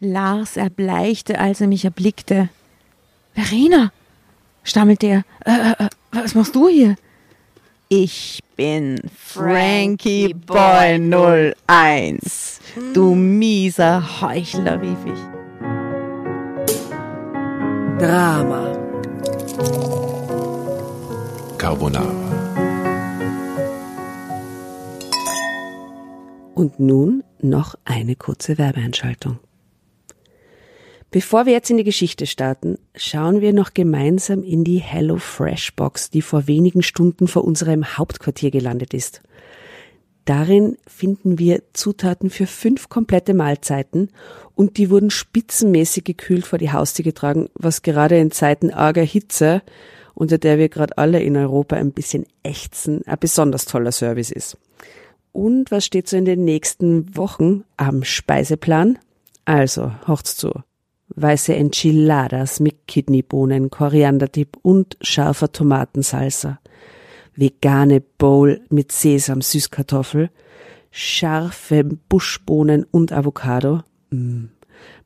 Lars erbleichte, als er mich erblickte. Verena, stammelte er, äh, äh, was machst du hier? Ich bin Frankie Boy 01. Du mieser Heuchler, rief ich. Drama. Carbonara. Und nun noch eine kurze Werbeeinschaltung. Bevor wir jetzt in die Geschichte starten, schauen wir noch gemeinsam in die Hello Fresh Box, die vor wenigen Stunden vor unserem Hauptquartier gelandet ist. Darin finden wir Zutaten für fünf komplette Mahlzeiten und die wurden spitzenmäßig gekühlt vor die Haustür getragen, was gerade in Zeiten arger Hitze, unter der wir gerade alle in Europa ein bisschen ächzen, ein besonders toller Service ist. Und was steht so in den nächsten Wochen am Speiseplan? Also, hört's zu weiße Enchiladas mit Kidneybohnen, Korianderdip und scharfer Tomatensalsa, vegane Bowl mit Sesam, Süßkartoffel, scharfe Buschbohnen und Avocado, mm.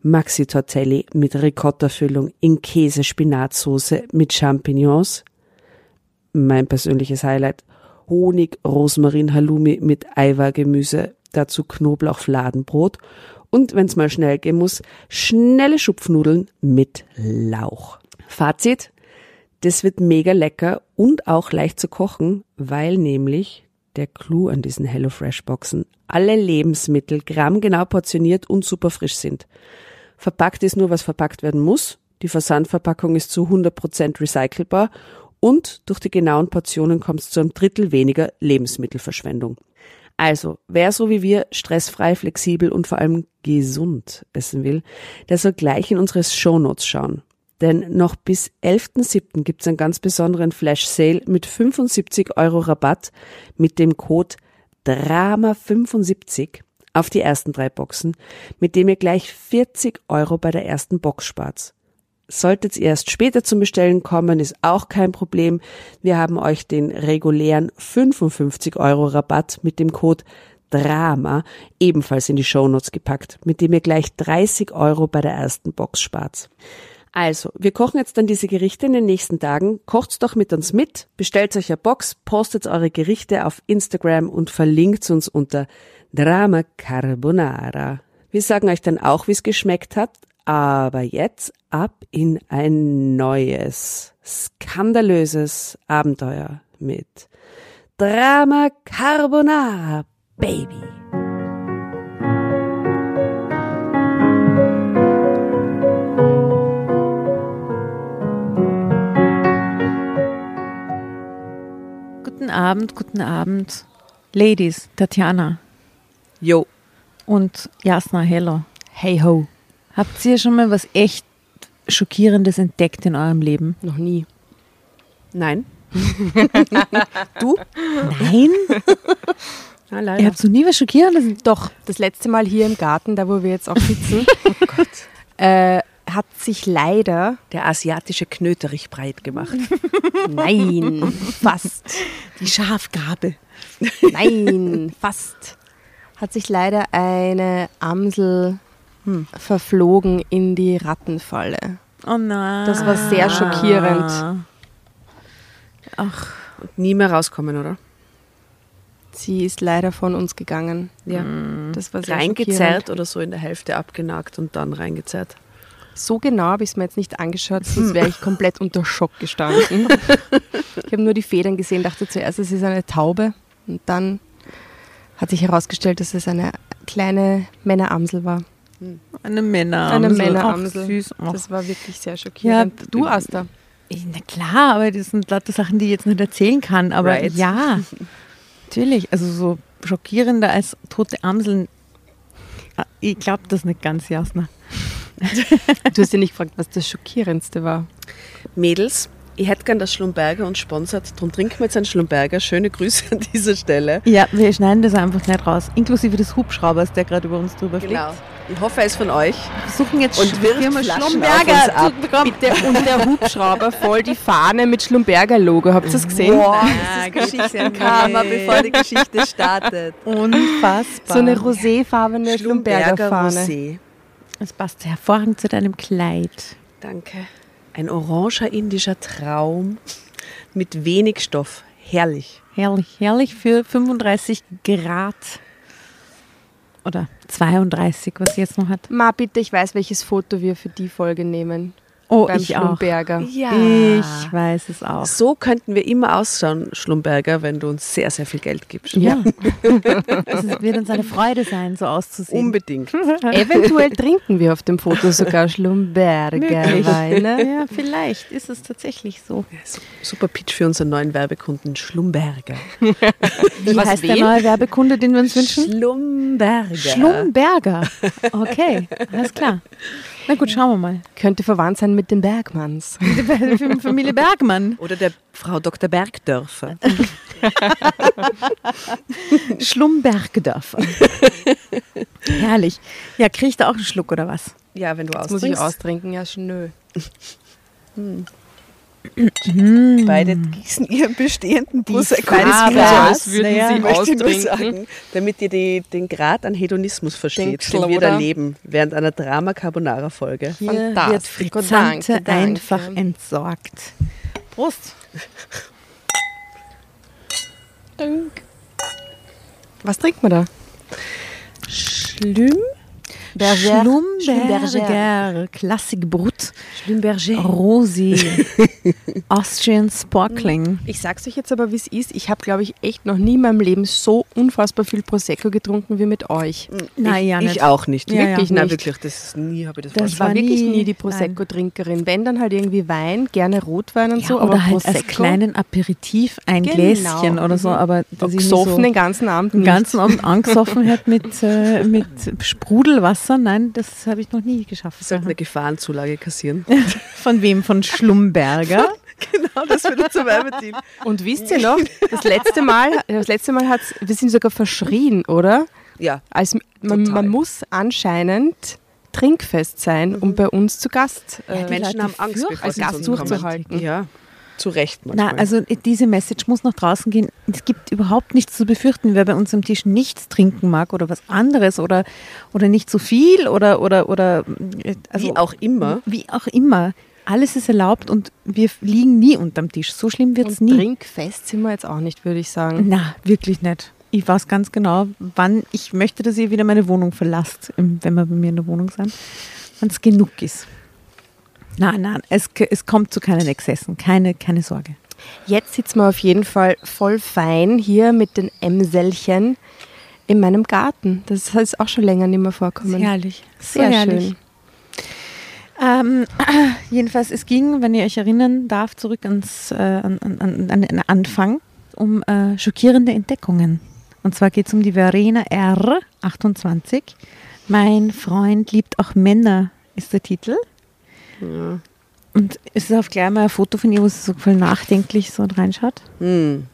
Maxi Tortelli mit Ricotta-Füllung in Käse-Spinatsoße mit Champignons, mein persönliches Highlight, Honig, Rosmarin, Halloumi mit Eiwa-Gemüse, dazu Knoblauch-Fladenbrot und wenn's mal schnell gehen muss, schnelle Schupfnudeln mit Lauch. Fazit, das wird mega lecker und auch leicht zu kochen, weil nämlich der Clou an diesen HelloFresh Boxen alle Lebensmittel grammgenau portioniert und super frisch sind. Verpackt ist nur, was verpackt werden muss. Die Versandverpackung ist zu 100% recycelbar und durch die genauen Portionen kommt es zu einem Drittel weniger Lebensmittelverschwendung. Also, wer so wie wir stressfrei, flexibel und vor allem gesund essen will, der soll gleich in unsere Shownotes schauen. Denn noch bis 11.07. gibt's einen ganz besonderen Flash Sale mit 75 Euro Rabatt mit dem Code DRAMA75 auf die ersten drei Boxen, mit dem ihr gleich 40 Euro bei der ersten Box spart. Solltet ihr erst später zum Bestellen kommen, ist auch kein Problem. Wir haben euch den regulären 55 Euro Rabatt mit dem Code Drama ebenfalls in die Shownotes gepackt, mit dem ihr gleich 30 Euro bei der ersten Box spart. Also, wir kochen jetzt dann diese Gerichte in den nächsten Tagen. Kocht's doch mit uns mit, bestellt euch eine Box, postet eure Gerichte auf Instagram und verlinkt uns unter Drama Carbonara. Wir sagen euch dann auch, wie es geschmeckt hat, aber jetzt ab in ein neues, skandalöses Abenteuer mit Drama Carbonara Baby. Guten Abend, guten Abend. Ladies, Tatjana. Jo. Und Jasna, hello. Hey ho. Habt ihr schon mal was echt Schockierendes entdeckt in eurem Leben? Noch nie. Nein. du? Nein? Leider. Ihr habt so nie was Schockierendes? Doch, das letzte Mal hier im Garten, da wo wir jetzt auch sitzen, oh. Äh, hat sich leider der asiatische Knöterich breit gemacht. Nein, fast. Die Schafgabe. Nein, fast. Hat sich leider eine Amsel hm. verflogen in die Rattenfalle. Oh nein. Das war sehr schockierend. Ach, und nie mehr rauskommen, oder? Sie ist leider von uns gegangen. Ja. Das war sehr reingezerrt oder so in der Hälfte abgenagt und dann reingezerrt. So genau habe ich es mir jetzt nicht angeschaut, sonst wäre ich komplett unter Schock gestanden. ich habe nur die Federn gesehen, dachte zuerst, es ist eine Taube und dann hat sich herausgestellt, dass es eine kleine Männeramsel war. Eine Männeramsel. Eine Männeramsel. Ach, süß. Ach. Das war wirklich sehr schockierend. Ja, du, Asta? Na klar, aber das sind lauter Sachen, die ich jetzt nicht erzählen kann. Aber right. ja, natürlich. Also so schockierender als tote Amseln. Ich glaube das nicht ganz, Jasna. du hast ja nicht gefragt, was das Schockierendste war. Mädels, ich hätte gern, dass Schlumberger uns sponsert. Darum trinken wir jetzt einen Schlumberger. Schöne Grüße an dieser Stelle. Ja, wir schneiden das einfach nicht raus. Inklusive des Hubschraubers, der gerade über uns drüber fliegt. Genau. Ich hoffe, er ist von euch. Wir versuchen jetzt und wirft Firma Flaschen Schlumberger auf uns ab. Bitte, und der Hubschrauber voll die Fahne mit Schlumberger-Logo. Habt ihr das gesehen? Boah, das ist Geschichtenkarma, bevor die Geschichte startet. Unfassbar. So eine roséfarbene Schlumberger Schlumberger-Fahne. Rosé. Das passt hervorragend zu deinem Kleid. Danke. Ein oranger indischer Traum mit wenig Stoff. Herrlich. Herrlich, herrlich für 35 Grad. Oder 32, was sie jetzt noch hat. Ma, bitte, ich weiß, welches Foto wir für die Folge nehmen. Oh, beim ich auch. Schlumberger. Ja. Ich weiß es auch. So könnten wir immer ausschauen, Schlumberger, wenn du uns sehr, sehr viel Geld gibst. Ja. Es wird uns eine Freude sein, so auszusehen. Unbedingt. Eventuell trinken wir auf dem Foto sogar Schlumberger Möglich. Weine. Ja, vielleicht ist es tatsächlich so. Super Pitch für unseren neuen Werbekunden Schlumberger. Wie Was, heißt wen? der neue Werbekunde, den wir uns wünschen? Schlumberger. Schlumberger. Okay, alles klar. Na gut, schauen wir mal. Könnte verwandt sein mit den Bergmanns. Die Familie Bergmann. Oder der Frau Dr. Bergdörfer. Schlumbergdörfer. Herrlich. Ja, krieg ich da auch einen Schluck oder was? Ja, wenn du Das muss ich austrinken, ja, schnö. Beide gießen ihren bestehenden Prosecco ins Glas. als würden naja, sie Ich möchte nur austrinken. sagen, damit ihr die, den Grad an Hedonismus versteht, Denkschel, den wir oder? da leben, während einer Drama-Carbonara-Folge. Hier wird Frizzante danke. einfach entsorgt. Prost. Was trinkt man da? Schlüm? Berger. Schlumberger. Klassikbrut. Schlumberger. Rosi. Austrian Sparkling. Ich sag's euch jetzt aber, wie es ist. Ich habe, glaube ich, echt noch nie in meinem Leben so unfassbar viel Prosecco getrunken wie mit euch. Naja, ich, nicht. ich auch nicht. Ja, wirklich, ja. Nein, nicht. wirklich. Das ist nie habe ich das, Das war, war wirklich nie- nie die Prosecco-Trinkerin. Wenn, dann halt irgendwie Wein, gerne Rotwein und Ja, so, oder aber halt Prosecco, als kleinen Aperitif ein Genau. Gläschen oder so, Mhm. aber dass gesoffen so den ganzen Abend den nicht. ganzen Abend angesoffen hat mit, äh, mit Sprudelwasser, nein, das habe ich noch nie geschafft. sollte eine Gefahrenzulage kassieren. Von wem? Von Schlumberger? genau, das wird unser Werbeteam. Und wisst ihr noch, das letzte Mal, das letzte Mal hat's, wir sind sogar verschrien, oder? Ja, Als, man, Total. man muss anscheinend trinkfest sein, um bei uns zu Gast äh, die Menschen Leute haben Angst, als Gast durchzuhalten. Ja, zu Recht manchmal. Na, also diese Message muss nach draußen gehen. Es gibt überhaupt nichts zu befürchten, wer bei uns am Tisch nichts trinken mag oder was anderes oder, oder nicht so viel oder, oder, oder äh, also Wie auch immer. Wie auch immer. Alles ist erlaubt und wir liegen nie unterm Tisch. So schlimm wird es nie. trinkfest sind wir jetzt auch nicht, würde ich sagen. Na, wirklich nicht. Ich weiß ganz genau, wann ich möchte, dass ihr wieder meine Wohnung verlasst, wenn wir bei mir in der Wohnung sind, wenn es genug ist. Nein, nein, es, es kommt zu keinen Exzessen, keine, keine Sorge. Jetzt sitzen wir auf jeden Fall voll fein hier mit den Emselchen in meinem Garten. Das ist auch schon länger nicht mehr vorkommen. herrlich, Sehr schön. Ähm, jedenfalls, es ging, wenn ihr euch erinnern darf, zurück ans, äh, an, an, an, an den Anfang um äh, schockierende Entdeckungen. Und zwar geht es um die Verena R. 28. Mein Freund liebt auch Männer, ist der Titel. Und es ist auf gleich mal ein Foto von ihr, wo sie so voll nachdenklich so reinschaut. Hm.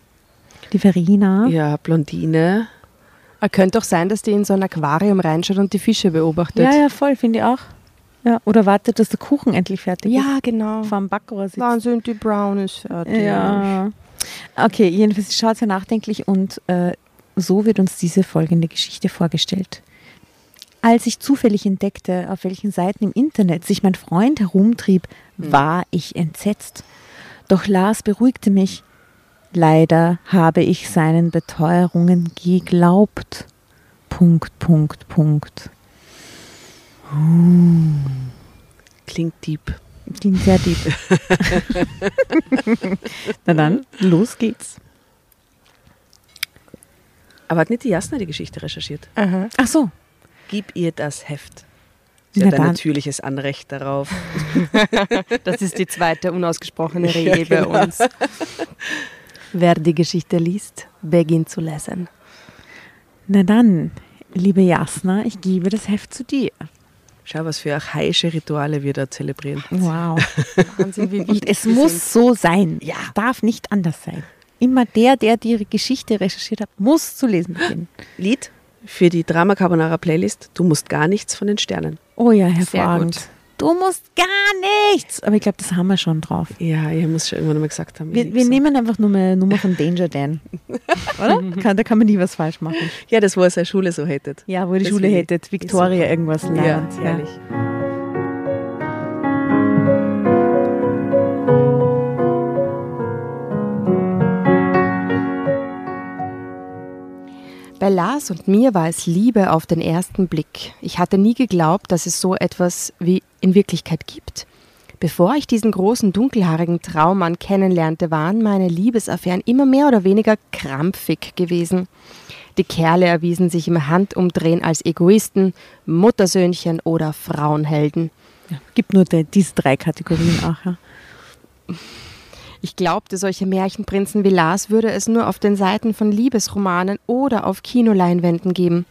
Die Verena. Ja, Blondine. Er könnte auch sein, dass die in so ein Aquarium reinschaut und die Fische beobachtet. Ja, ja, voll, finde ich auch. Ja, oder wartet, dass der Kuchen endlich fertig Ja, genau. ist. Vor dem Backrohr sitzt. Wann sind die Brownies fertig? Ja. Okay, jedenfalls schaut sehr nachdenklich und äh, so wird uns diese folgende Geschichte vorgestellt. Als ich zufällig entdeckte, auf welchen Seiten im Internet sich mein Freund herumtrieb, war ich entsetzt. Doch Lars beruhigte mich. Leider habe ich seinen Beteuerungen geglaubt. Punkt, Punkt, Punkt. Klingt deep. Klingt sehr deep. Na dann, los geht's. Aber hat nicht die Jasna die Geschichte recherchiert? Aha. Ach so. Gib ihr das Heft. Sie Na hat ein dann. natürliches Anrecht darauf. Das ist die zweite unausgesprochene Regel bei uns. Wer die Geschichte liest, beginnt zu lesen. Na dann, liebe Jasna, ich gebe das Heft zu dir. Schau, was für archaische Rituale wir da zelebrieren. Wow. Wahnsinn, wie Und es muss sind. so sein. Ja. Es darf nicht anders sein. Immer der, der die Geschichte recherchiert hat, muss zu lesen beginnen. Lied für die Drama Carbonara Playlist. Du musst gar nichts von den Sternen. Oh ja, hervorragend. Du musst gar nichts. Aber ich glaube, das haben wir schon drauf. Ja, ihr muss schon irgendwann mal gesagt haben. ich Wir, wir nehmen einfach nur eine Nummer von Danger Dan. Oder? Kann, da kann man nie was falsch machen. Ja, das, wo er seine Schule so hättet. Ja, wo die Das Schule ich. hättet, Victoria irgendwas lernt. Ja, herrlich. Lars und mir war es Liebe auf den ersten Blick. Ich hatte nie geglaubt, dass es so etwas wie in Wirklichkeit gibt. Bevor ich diesen großen dunkelhaarigen Traummann kennenlernte, waren meine Liebesaffären immer mehr oder weniger krampfig gewesen. Die Kerle erwiesen sich im Handumdrehen als Egoisten, Muttersöhnchen oder Frauenhelden. Ja, gibt nur die, diese drei Kategorien auch. Ja. Ich glaubte, solche Märchenprinzen wie Lars würde es nur auf den Seiten von Liebesromanen oder auf Kinoleinwänden geben.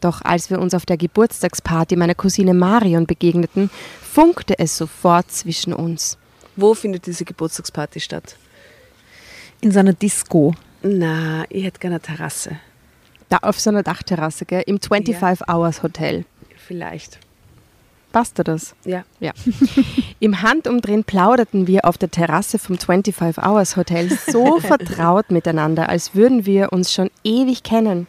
Doch als wir uns auf der Geburtstagsparty meiner Cousine Marion begegneten, funkte es sofort zwischen uns. Wo findet diese Geburtstagsparty statt? In so einer Disco. Na, ich hätte gerne eine Terrasse. Da auf so einer Dachterrasse, gell? Im 25 Hours Hotel. Vielleicht. Passt dir das? Ja. Ja. Im Handumdrehen plauderten wir auf der Terrasse vom 25 Hours Hotel so vertraut miteinander, als würden wir uns schon ewig kennen.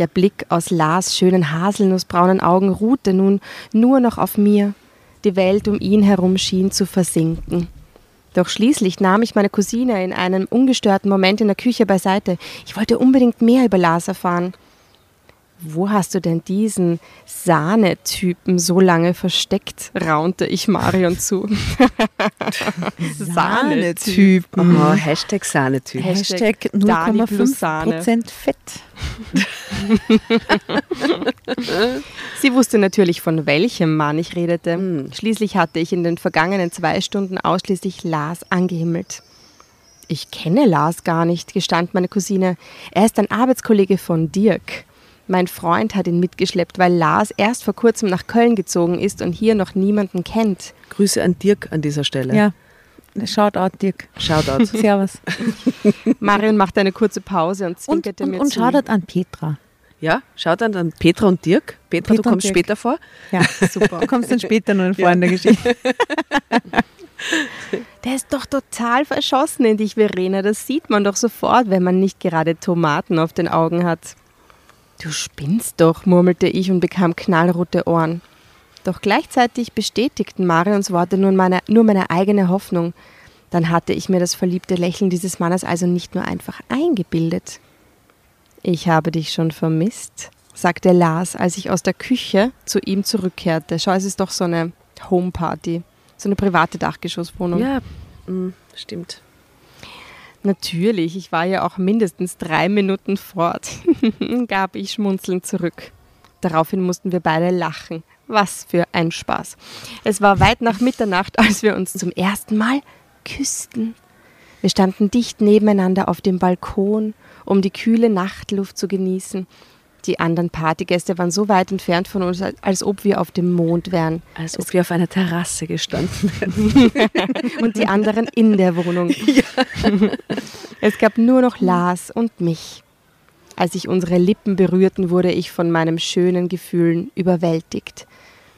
Der Blick aus Lars schönen haselnussbraunen Augen ruhte nun nur noch auf mir. Die Welt um ihn herum schien zu versinken. Doch schließlich nahm ich meine Cousine in einem ungestörten Moment in der Küche beiseite. Ich wollte unbedingt mehr über Lars erfahren. Wo hast du denn diesen Sahnetypen so lange versteckt? raunte ich Marion zu. Sahnetypen. Oh, Hashtag Sahnetyp. Hashtag Dani plus Sahne. 0,5% Fett. Sie wusste natürlich, von welchem Mann ich redete. Hm. Schließlich hatte ich in den vergangenen zwei Stunden ausschließlich Lars angehimmelt. Ich kenne Lars gar nicht, gestand meine Cousine. Er ist ein Arbeitskollege von Dirk. Mein Freund hat ihn mitgeschleppt, weil Lars erst vor kurzem nach Köln gezogen ist und hier noch niemanden kennt. Grüße an Dirk an dieser Stelle. Ja. Shoutout, Dirk. Shoutout. Servus. Marion machte eine kurze Pause und Und, zwinkerte und, mir und zu. Shoutout an Petra. Ja, Shoutout an Petra und Dirk. Petra, Petra du und kommst später vor. Ja, super. Du kommst dann später noch vor in der Geschichte. Der ist doch total verschossen in dich, Verena. Das sieht man doch sofort, wenn man nicht gerade Tomaten auf den Augen hat. Du spinnst doch, murmelte ich und bekam knallrote Ohren. Doch gleichzeitig bestätigten Marions Worte nur meine, nur meine eigene Hoffnung. Dann hatte ich mir das verliebte Lächeln dieses Mannes also nicht nur einfach eingebildet. Ich habe dich schon vermisst, sagte Lars, als ich aus der Küche zu ihm zurückkehrte. Schau, es ist doch so eine Homeparty, so eine private Dachgeschosswohnung. Ja, mm, stimmt. Natürlich, ich war ja auch mindestens drei Minuten fort, gab ich schmunzelnd zurück. Daraufhin mussten wir beide lachen. Was für ein Spaß. Es war weit nach Mitternacht, als wir uns zum ersten Mal küssten. Wir standen dicht nebeneinander auf dem Balkon, um die kühle Nachtluft zu genießen. Die anderen Partygäste waren so weit entfernt von uns, als ob wir auf dem Mond wären. Als ob wir auf einer Terrasse gestanden hätten. und die anderen in der Wohnung. Es gab nur noch Lars und mich. Als sich unsere Lippen berührten, wurde ich von meinem schönen Gefühlen überwältigt.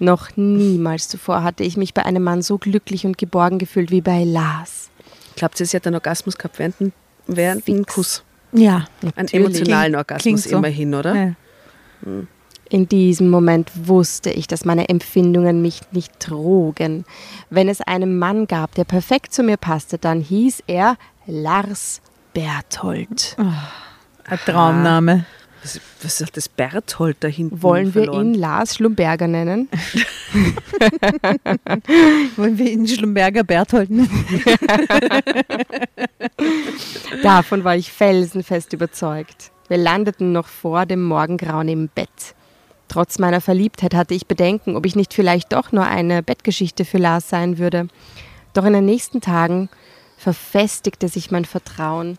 Noch niemals zuvor hatte ich mich bei einem Mann so glücklich und geborgen gefühlt wie bei Lars. Glaubt ihr, sie hat einen Orgasmus gehabt während, während dem Kuss? Ja. Einen emotionalen Klingt Orgasmus so. immerhin, oder? ja. In diesem Moment wusste ich, dass meine Empfindungen mich nicht trogen. Wenn es einen Mann gab, der perfekt zu mir passte, dann hieß er Lars Berthold. Ein Traumname. Was, was hat das Berthold da hinten Wollen wir verloren? ihn Lars Schlumberger nennen? Wollen wir ihn Schlumberger Berthold nennen? Davon war ich felsenfest überzeugt. Wir landeten noch vor dem Morgengrauen im Bett. Trotz meiner Verliebtheit hatte ich Bedenken, ob ich nicht vielleicht doch nur eine Bettgeschichte für Lars sein würde. Doch in den nächsten Tagen verfestigte sich mein Vertrauen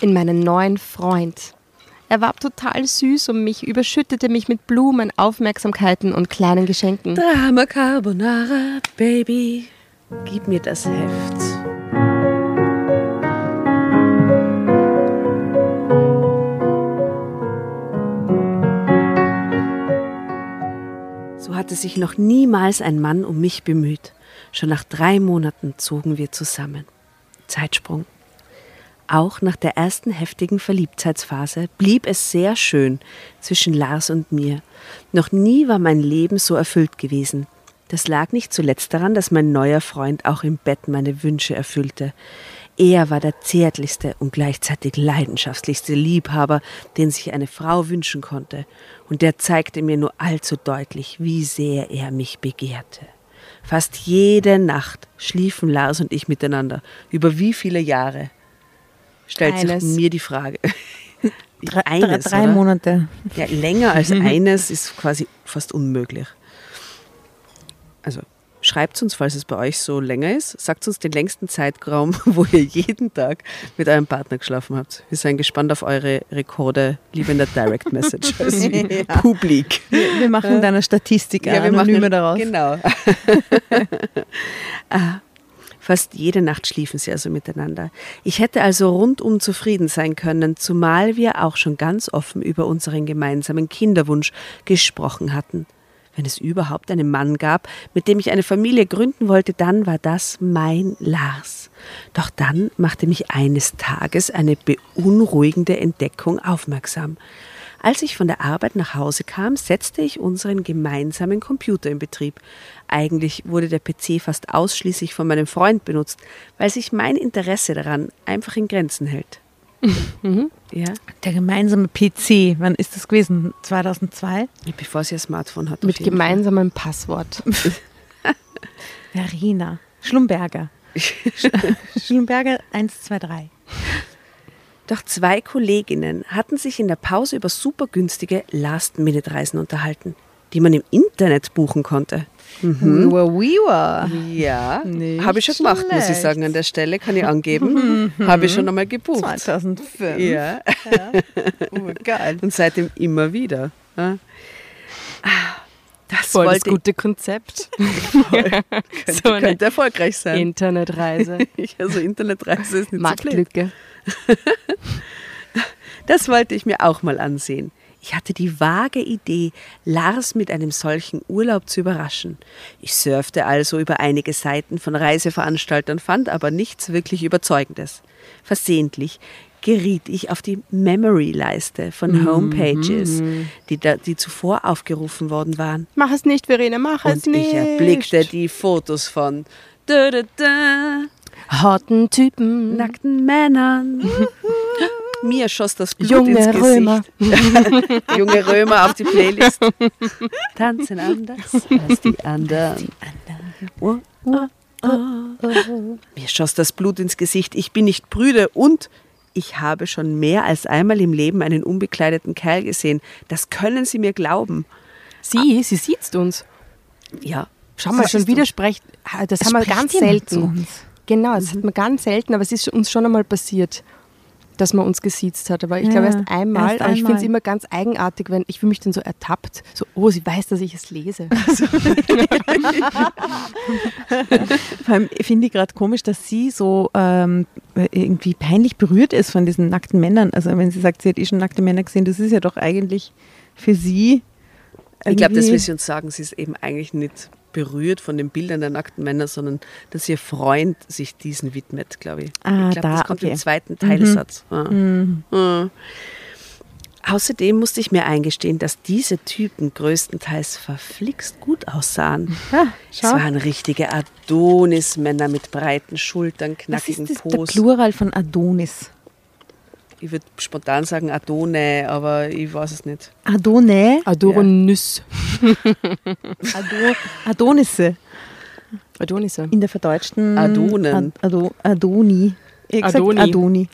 in meinen neuen Freund. Er war total süß um mich, überschüttete mich mit Blumen, Aufmerksamkeiten und kleinen Geschenken. Drama Carbonara, Baby. Gib mir das Heft. So hatte sich noch niemals ein Mann um mich bemüht. Schon nach drei Monaten zogen wir zusammen. Zeitsprung. Auch nach der ersten heftigen Verliebtheitsphase blieb es sehr schön zwischen Lars und mir. Noch nie war mein Leben so erfüllt gewesen. Das lag nicht zuletzt daran, dass mein neuer Freund auch im Bett meine Wünsche erfüllte. Er war der zärtlichste und gleichzeitig leidenschaftlichste Liebhaber, den sich eine Frau wünschen konnte, und der zeigte mir nur allzu deutlich, wie sehr er mich begehrte. Fast jede Nacht schliefen Lars und ich miteinander. Über wie viele Jahre? Stellt Eines. sich mir die Frage. Drei, Eines, drei, drei? Monate. Ja, länger als eines ist quasi fast unmöglich. Also schreibt uns, falls es bei euch so länger ist, sagt uns den längsten Zeitraum, wo ihr jeden Tag mit eurem Partner geschlafen habt. Wir sind gespannt auf eure Rekorde, lieber in der Direct Message als wie Publik. Wir, wir machen da eine Statistik, eine wir machen- daraus. Genau. Ah, Fast jede Nacht schliefen sie also miteinander. Ich hätte also rundum zufrieden sein können, zumal wir auch schon ganz offen über unseren gemeinsamen Kinderwunsch gesprochen hatten. Wenn es überhaupt einen Mann gab, mit dem ich eine Familie gründen wollte, dann war das mein Lars. Doch dann machte mich eines Tages eine beunruhigende Entdeckung aufmerksam. Als ich von der Arbeit nach Hause kam, setzte ich unseren gemeinsamen Computer in Betrieb. Eigentlich wurde der PC fast ausschließlich von meinem Freund benutzt, weil sich mein Interesse daran einfach in Grenzen hält. Ja, Der gemeinsame PC, wann ist das gewesen? 2002? bevor sie ein Smartphone hat. Mit gemeinsamem Passwort. Verena. Schlumberger. Sch- Schlumberger 123. Doch zwei Kolleginnen hatten sich in der Pause über super günstige Last-Minute-Reisen unterhalten, die man im Internet buchen konnte. Wiwa, wiwa. Ja, Nicht habe ich schon gemacht, muss ich schlecht. sagen. An der Stelle kann ich angeben, habe ich schon einmal gebucht. 2005. Ja, Oh, geil. und seitdem immer wieder. Ja. Ah, Das Voll das gute Konzept. könnte, so könnte erfolgreich sein. Internetreise. Also Internetreise ist nicht so. Marktlücke. Das wollte ich mir auch mal ansehen. Ich hatte die vage Idee, Lars mit einem solchen Urlaub zu überraschen. Ich surfte also über einige Seiten von Reiseveranstaltern, fand aber nichts wirklich Überzeugendes. Versehentlich geriet ich auf die Memory-Leiste von Homepages, die, da, die zuvor aufgerufen worden waren. Mach es nicht, Verena, mach es Und nicht. ich erblickte die Fotos von da, da, da, Harten Typen. nackten Männern. Mir schoss das Blut Junge ins Gesicht. Römer. Junge Römer auf die Playlist. Tanzen anders als die anderen. Oh, oh, oh. Mir schoss das Blut ins Gesicht. Ich bin nicht brüde und ich habe schon mehr als einmal im Leben einen unbekleideten Kerl gesehen. Das können Sie mir glauben. Sie, sie sieht uns. Ja. Schau mal, Das schon widerspricht. Ah, Das haben wir ganz selten. Genau, das hat man ganz selten, aber es ist uns schon einmal passiert, dass man uns gesiezt hat. Aber ich glaube Ja, erst einmal. erst aber ich finde es immer ganz eigenartig, wenn ich fühle mich dann so ertappt. So, oh, sie weiß, dass ich es lese. Vor allem finde ich gerade komisch, dass sie so ähm, irgendwie peinlich berührt ist von diesen nackten Männern. Also wenn sie sagt, sie hat eh schon nackte Männer gesehen, das ist ja doch eigentlich für sie. Ich glaube, das will sie uns sagen. Sie ist eben eigentlich nicht berührt von den Bildern der nackten Männer, sondern dass ihr Freund sich diesen widmet, glaube ich. Ah, ich glaube, da, das kommt okay. im zweiten Teilsatz. Ja. Ja. Außerdem musste ich mir eingestehen, dass diese Typen größtenteils verflixt gut aussahen. Ah, Es waren richtige Adonis-Männer mit breiten Schultern, Was knackigen ist das, der. Plural von Adonis? Ich würde spontan sagen Adone, aber ich weiß es nicht. Adone? Adonis. Ado, Adonisse. Adonisse. In der verdeutschten Adonen. Ad, Ado, Adoni. Adoni. Adoni.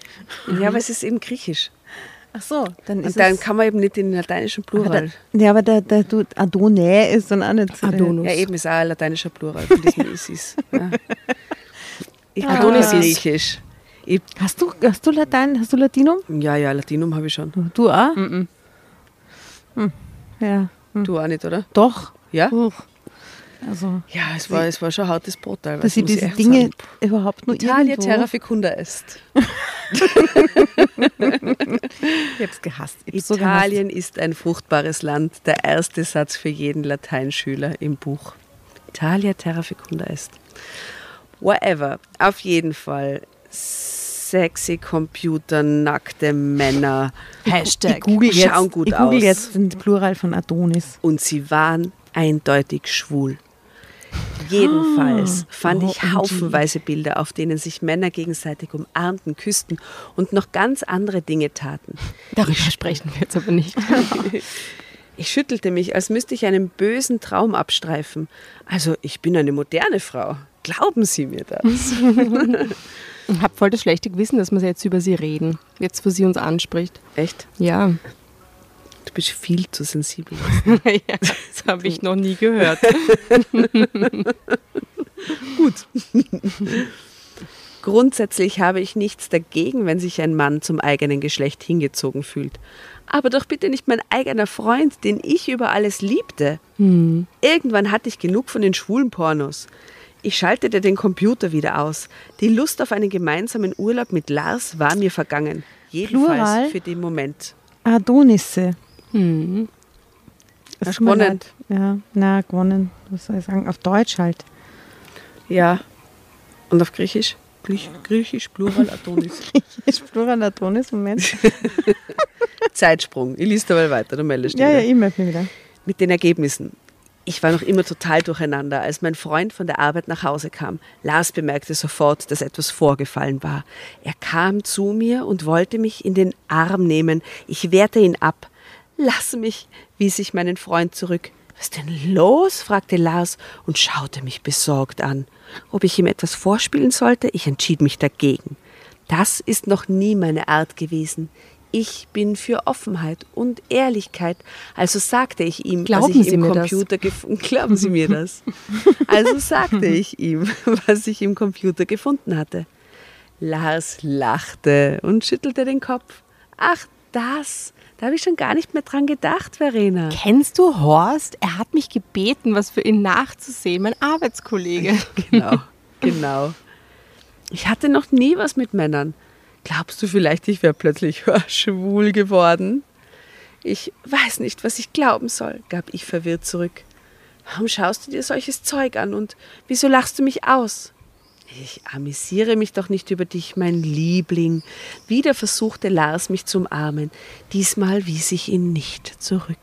Ja, aber es ist eben griechisch. Ach so, dann Und ist dann es, kann man eben nicht in den lateinischen aber Plural. der, ja, aber der, der du, Adone ist dann auch nicht. Adonus. Ja, eben ist auch ein lateinischer Plural von diesem Isis. Ja. Ich kann Adonis Griechisch. Ich, Hast du, hast du Latein? Hast du Latinum? ja, ja, Latinum habe ich schon. Du auch? Hm. Ja. Hm. Du auch nicht, oder? Doch. Ja? Uch. Also, Ja, es war, es war schon hartes Brot teilweise. dass sie diese Dinge sagen. überhaupt nur Italia irgendwo... terra fecunda est. Ich hab's gehasst. Ich hab's so gehasst. Italien ist ein fruchtbares Land. Der erste Satz für jeden Lateinschüler im Buch. Italia terra fecunda est. Whatever. Auf jeden Fall. Sexy Computer, nackte Männer. Hashtag. Ich google jetzt, Schauen gut ich google aus. jetzt den Plural von Adonis. Und sie waren eindeutig schwul. Jedenfalls Ah, fand ich OMG. haufenweise Bilder, auf denen sich Männer gegenseitig umarmten, küssten und noch ganz andere Dinge taten. Darüber sprechen wir jetzt aber nicht. Ich schüttelte mich, als müsste ich einen bösen Traum abstreifen. Also, ich bin eine moderne Frau. Glauben Sie mir das? Ich habe voll das schlechte Gewissen, dass wir jetzt über sie reden. Jetzt, wo sie uns anspricht. Echt? Ja. Du bist viel zu sensibel. ja das habe ich noch nie gehört. Grundsätzlich habe ich nichts dagegen, wenn sich ein Mann zum eigenen Geschlecht hingezogen fühlt. Aber doch bitte nicht mein eigener Freund, den ich über alles liebte. Irgendwann hatte ich genug von den schwulen Pornos. Ich schaltete den Computer wieder aus. Die Lust auf einen gemeinsamen Urlaub mit Lars war mir vergangen. Jedenfalls Plural? für den Moment. Adonisse. Hm. Das gewonnen. Ja, na, gewonnen. Was soll ich sagen? Auf Deutsch halt. Ja. Und auf Griechisch? Griech- Griechisch, Plural, Adonis. Ich Plural Adonis, Moment. Zeitsprung. Ich liest dabei weiter, du meldest dich ja, ja, wieder. ich melde mich wieder. mit den Ergebnissen. Ich war noch immer total durcheinander, als mein Freund von der Arbeit nach Hause kam. Lars bemerkte sofort, dass etwas vorgefallen war. Er kam zu mir und wollte mich in den Arm nehmen. Ich wehrte ihn ab. Lass mich, wies ich meinen Freund zurück. Was ist denn los? fragte Lars und schaute mich besorgt an. Ob ich ihm etwas vorspielen sollte? Ich entschied mich dagegen. Das ist noch nie meine Art gewesen. Ich bin für Offenheit und Ehrlichkeit. Also sagte ich ihm, Glauben was ich Sie im? Computer gefunden Glauben Sie mir das? Also sagte ich ihm, was ich im Computer gefunden hatte. Lars lachte und schüttelte den Kopf. Ach, das. Da habe ich schon gar nicht mehr dran gedacht, Verena. Kennst du Horst? Er hat mich gebeten, was für ihn nachzusehen, mein Arbeitskollege. Genau, genau. Ich hatte noch nie was mit Männern. Glaubst du vielleicht, ich wäre plötzlich schwul geworden? Ich weiß nicht, was ich glauben soll, gab ich verwirrt zurück. Warum schaust du dir solches Zeug an und wieso lachst du mich aus? Ich amüsiere mich doch nicht über dich, mein Liebling. Wieder versuchte Lars mich zu umarmen. Diesmal wies ich ihn nicht zurück.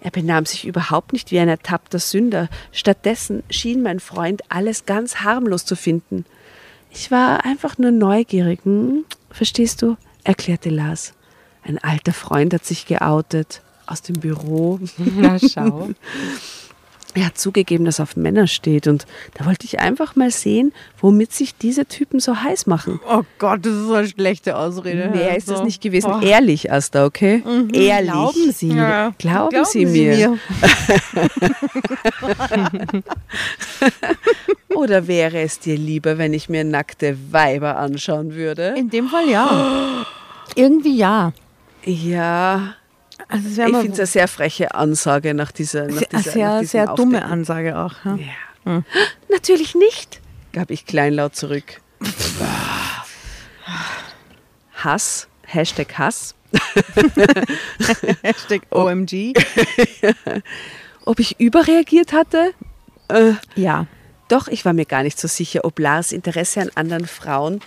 Er benahm sich überhaupt nicht wie ein ertappter Sünder. Stattdessen schien mein Freund alles ganz harmlos zu finden. Ich war einfach nur neugierig, hm? verstehst du? erklärte Lars. Ein alter Freund hat sich geoutet aus dem Büro. Na schau. Er hat zugegeben, dass er auf Männer steht und da wollte ich einfach mal sehen, womit sich diese Typen so heiß machen. Oh Gott, das ist so eine schlechte Ausrede. Mehr ist das Also, nicht gewesen. boah. Ehrlich, Asta, okay? Ehrlich. Glauben Sie. Ja. Glauben Sie mir. Oder wäre es dir lieber, wenn ich mir nackte Weiber anschauen würde? In dem Fall ja. Irgendwie ja. Ja, Also ich finde es eine sehr freche Ansage nach dieser, nach sehr, dieser sehr, nach sehr dumme Aufdecken. Ansage auch. Ja. Ja. Natürlich nicht, gab ich kleinlaut zurück. Hass, Hashtag Hass. Hashtag OMG. Ob ich überreagiert hatte? Äh, Ja. Doch, ich war mir gar nicht so sicher, ob Lars Interesse an anderen Frauen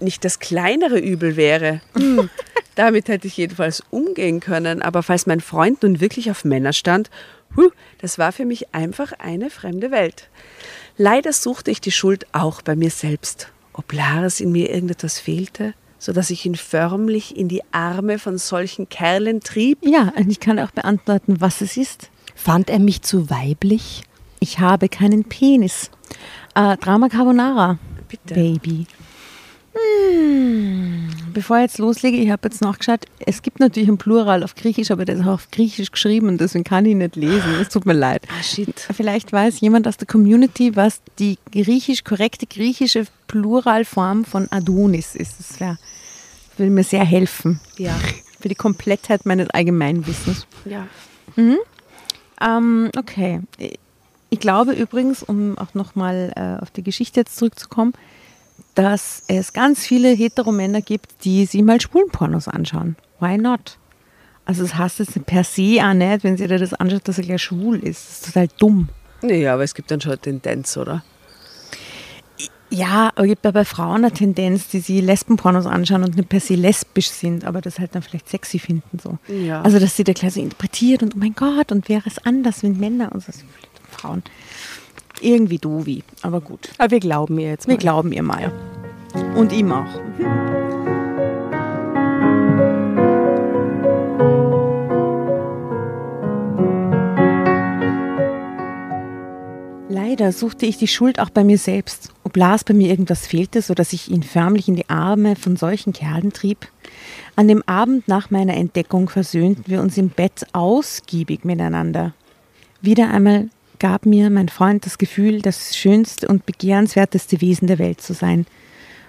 nicht das kleinere Übel wäre. Hm, damit hätte ich jedenfalls umgehen können. Aber falls mein Freund nun wirklich auf Männer stand, huh, das war für mich einfach eine fremde Welt. Leider suchte ich die Schuld auch bei mir selbst. Ob Lars in mir irgendetwas fehlte, sodass ich ihn förmlich in die Arme von solchen Kerlen trieb. Ja, und ich kann auch beantworten, was es ist. Fand er mich zu weiblich? Ich habe keinen Penis. Äh, Drama Carbonara. Bitte. Baby. Hm. Bevor ich jetzt loslege, ich habe jetzt nachgeschaut, es gibt natürlich ein Plural auf Griechisch, aber das ist auch auf Griechisch geschrieben und deswegen kann ich nicht lesen. Es tut mir leid. Ah, shit. Vielleicht weiß jemand aus der Community, was die griechisch, korrekte griechische Pluralform von Adonis ist. Das wär, würde mir sehr helfen. Ja. Für die Komplettheit meines Allgemeinwissens. Ja. Ähm, okay. Ich glaube übrigens, um auch nochmal äh, auf die Geschichte jetzt zurückzukommen, dass es ganz viele Heteromänner gibt, die sich mal Schwulenpornos anschauen. Why not? Also das heißt jetzt per se auch nicht, wenn sie dir das anschaut, dass er gleich schwul ist. Das ist total dumm. Nee, aber es gibt dann schon eine Tendenz, oder? Ja, aber gibt ja bei Frauen eine Tendenz, die sie Lesbenpornos anschauen und nicht per se lesbisch sind, aber das halt dann vielleicht sexy finden. So. Ja. Also, dass sie da gleich so interpretiert und oh mein Gott, und wäre es anders, wenn Männer und so Frauen. Irgendwie doofi, aber gut. Aber wir glauben ihr jetzt mal. Wir glauben ihr mal. Und ihm auch. Leider suchte ich die Schuld auch bei mir selbst. Ob Lars bei mir irgendwas fehlte, so dass ich ihn förmlich in die Arme von solchen Kerlen trieb. An dem Abend nach meiner Entdeckung versöhnten wir uns im Bett ausgiebig miteinander. Wieder einmal gab mir mein Freund das Gefühl, das schönste und begehrenswerteste Wesen der Welt zu sein.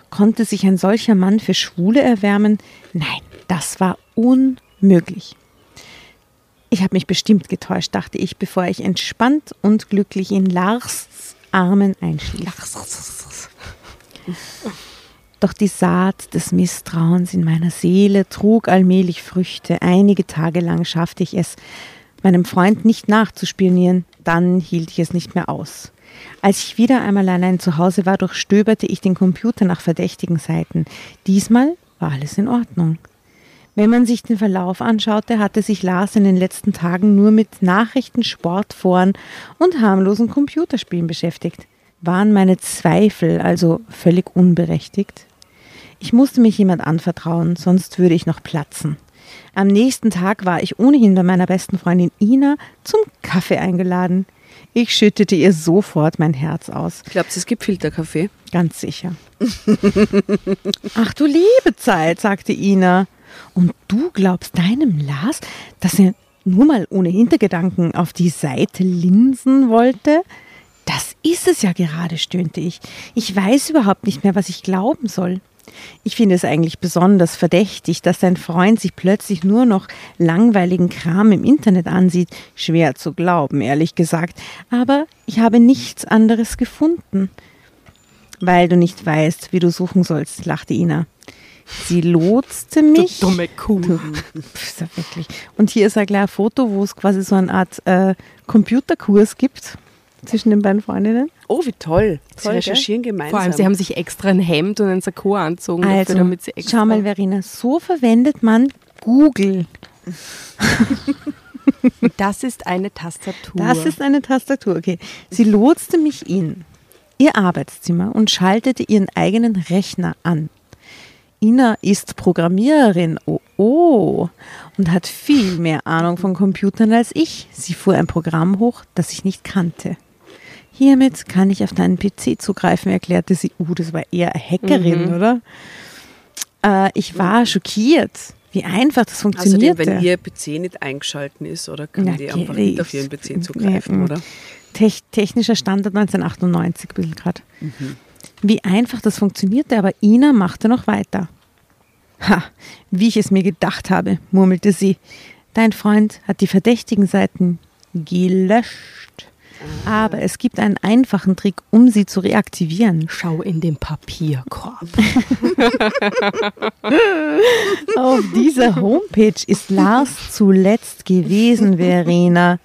Konnte sich ein solcher Mann für Schwule erwärmen? Nein, das war unmöglich. Ich habe mich bestimmt getäuscht, dachte ich, bevor ich entspannt und glücklich in Lars Armen einschlief. Doch die Saat des Misstrauens in meiner Seele trug allmählich Früchte. Einige Tage lang schaffte ich es, meinem Freund nicht nachzuspionieren. Dann hielt ich es nicht mehr aus. Als ich wieder einmal allein zu Hause war, durchstöberte ich den Computer nach verdächtigen Seiten. Diesmal war alles in Ordnung. Wenn man sich den Verlauf anschaute, hatte sich Lars in den letzten Tagen nur mit Nachrichten, Sportforen und harmlosen Computerspielen beschäftigt. Waren meine Zweifel also völlig unberechtigt? Ich musste mich jemand anvertrauen, sonst würde ich noch platzen. Am nächsten Tag war ich ohnehin bei meiner besten Freundin Ina zum Kaffee eingeladen. Ich schüttete ihr sofort mein Herz aus. Glaubst du, es gibt Filterkaffee? Ganz sicher. Ach du liebe Zeit, sagte Ina. Und du glaubst deinem Lars, dass er nur mal ohne Hintergedanken auf die Seite linsen wollte? Das ist es ja gerade, stöhnte ich. Ich weiß überhaupt nicht mehr, was ich glauben soll. Ich finde es eigentlich besonders verdächtig, dass dein Freund sich plötzlich nur noch langweiligen Kram im Internet ansieht. Schwer zu glauben, ehrlich gesagt. Aber ich habe nichts anderes gefunden. Weil du nicht weißt, wie du suchen sollst, lachte Ina. Sie lotste mich. Du dumme Kuh. Du, pf, ja wirklich. Und hier ist ein kleines Foto, wo es quasi so eine Art äh, Computerkurs gibt zwischen den beiden Freundinnen. Oh, wie toll. Sie Toll, recherchieren gemeinsam. Vor allem, sie haben sich extra ein Hemd und ein Sakko anzogen, dafür, Also, damit sie extra... schau mal, Verena, so verwendet man Google. das ist eine Tastatur. Das ist eine Tastatur, okay. Sie lotste mich in ihr Arbeitszimmer und schaltete ihren eigenen Rechner an. Ina ist Programmiererin, oh oh, und hat viel mehr Ahnung von Computern als ich. Sie fuhr ein Programm hoch, das ich nicht kannte. Hiermit kann ich auf deinen PC zugreifen, erklärte sie. Uh, das war eher eine Hackerin, oder? Äh, ich war schockiert, wie einfach das Außerdem, funktionierte. wenn ihr PC nicht eingeschalten ist, oder können Ja, die einfach nicht auf ihren PC zugreifen, Ja, oder? Tech, technischer Standard 1998, ein bisschen gerade. Wie einfach das funktionierte, aber Ina machte noch weiter. Ha, wie ich es mir gedacht habe, murmelte sie. Dein Freund hat die verdächtigen Seiten gelöscht. Aber es gibt einen einfachen Trick, um sie zu reaktivieren. Schau in den Papierkorb. Auf dieser Homepage ist Lars zuletzt gewesen, Verena.